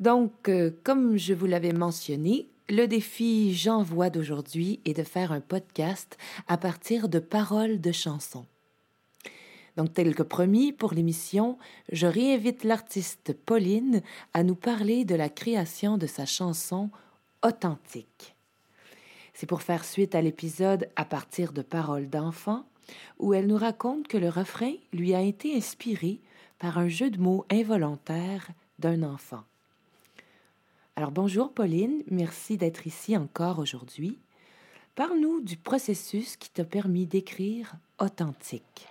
Donc, euh, comme je vous l'avais mentionné, le défi J'envoie d'aujourd'hui est de faire un podcast à partir de paroles de chansons. Donc, tel que promis pour l'émission, je réinvite l'artiste Pauline à nous parler de la création de sa chanson Authentique. C'est pour faire suite à l'épisode À partir de paroles d'enfants, où elle nous raconte que le refrain lui a été inspiré par un jeu de mots involontaire d'un enfant. Alors bonjour Pauline, merci d'être ici encore aujourd'hui. Parle-nous du processus qui t'a permis d'écrire Authentique.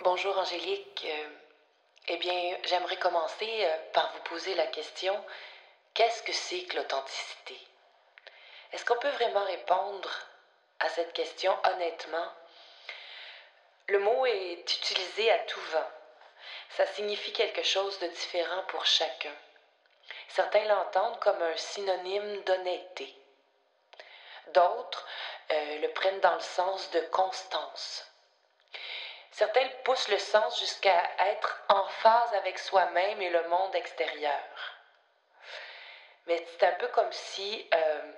Bonjour Angélique. Euh, eh bien, j'aimerais commencer euh, par vous poser la question, qu'est-ce que c'est que l'authenticité? Est-ce qu'on peut vraiment répondre à cette question honnêtement? Le mot est utilisé à tout vent. Ça signifie quelque chose de différent pour chacun. Certains l'entendent comme un synonyme d'honnêteté. D'autres euh, le prennent dans le sens de constance. Certains poussent le sens jusqu'à être en phase avec soi-même et le monde extérieur. Mais c'est un peu comme si euh,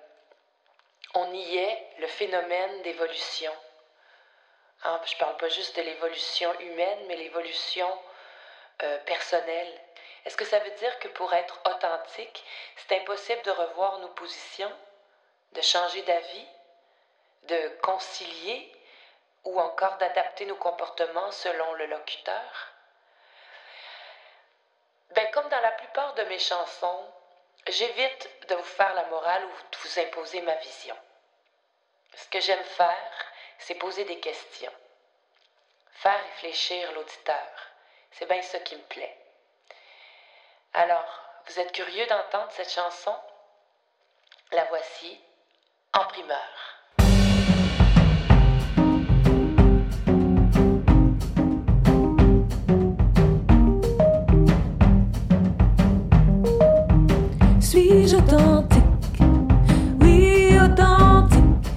on niait le phénomène d'évolution. Hein, je ne parle pas juste de l'évolution humaine, mais l'évolution euh, personnelle. Est-ce que ça veut dire que pour être authentique, c'est impossible de revoir nos positions, de changer d'avis, de concilier ou encore d'adapter nos comportements selon le locuteur? Ben, comme dans la plupart de mes chansons, j'évite de vous faire la morale ou de vous imposer ma vision. Ce que j'aime faire, c'est poser des questions, faire réfléchir l'auditeur. C'est bien ça qui me plaît. Alors, vous êtes curieux d'entendre cette chanson? La voici en primeur. Suis-je authentique? Oui, authentique.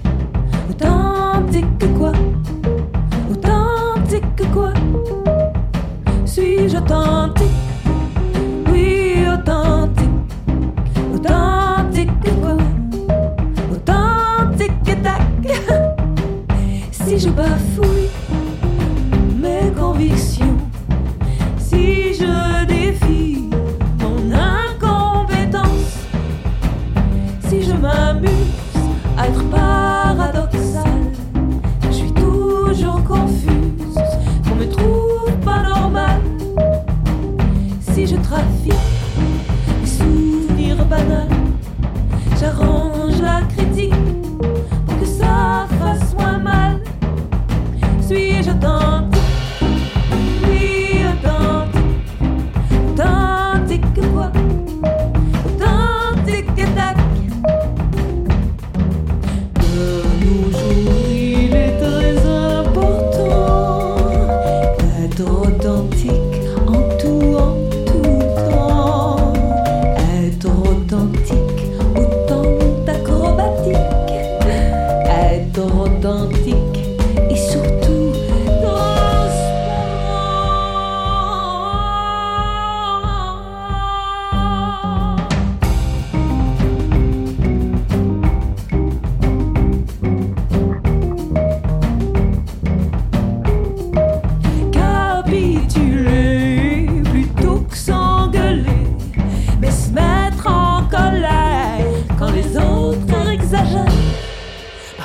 Authentique quoi? Si je bafouille mes convictions, si je défie mon incompétence, si je m'amuse à être paradoxal, je suis toujours confuse, on me trouve pas normal, si je trafique des souvenirs banals,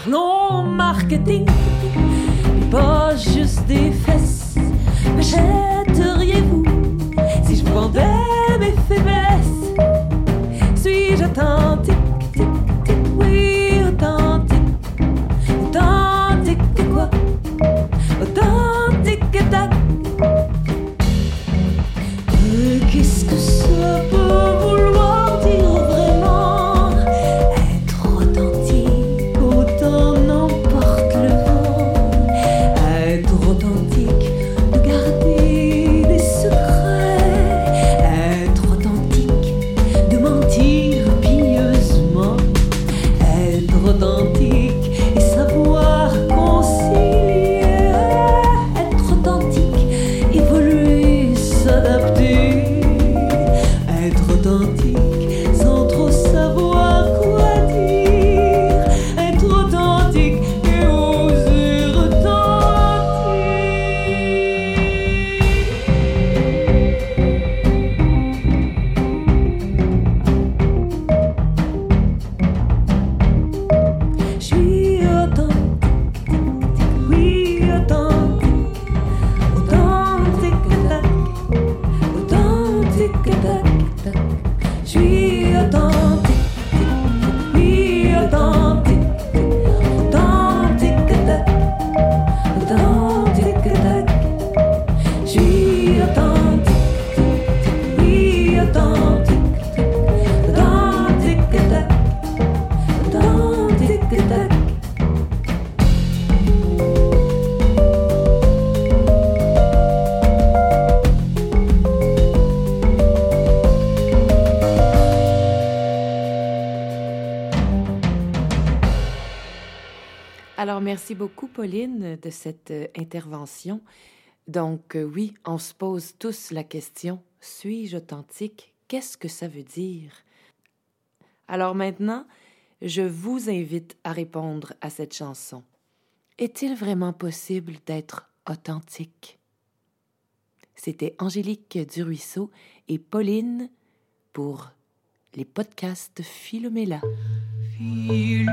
Parlons marketing, pas juste des fesses. Mais Oh. Alors, merci beaucoup, Pauline, de cette euh, intervention. Donc, euh, oui, on se pose tous la question, suis-je authentique? Qu'est-ce que ça veut dire? Alors maintenant, je vous invite à répondre à cette chanson. Est-il vraiment possible d'être authentique? C'était Angélique Duruisseau et Pauline pour les podcasts Philomela. Philomela.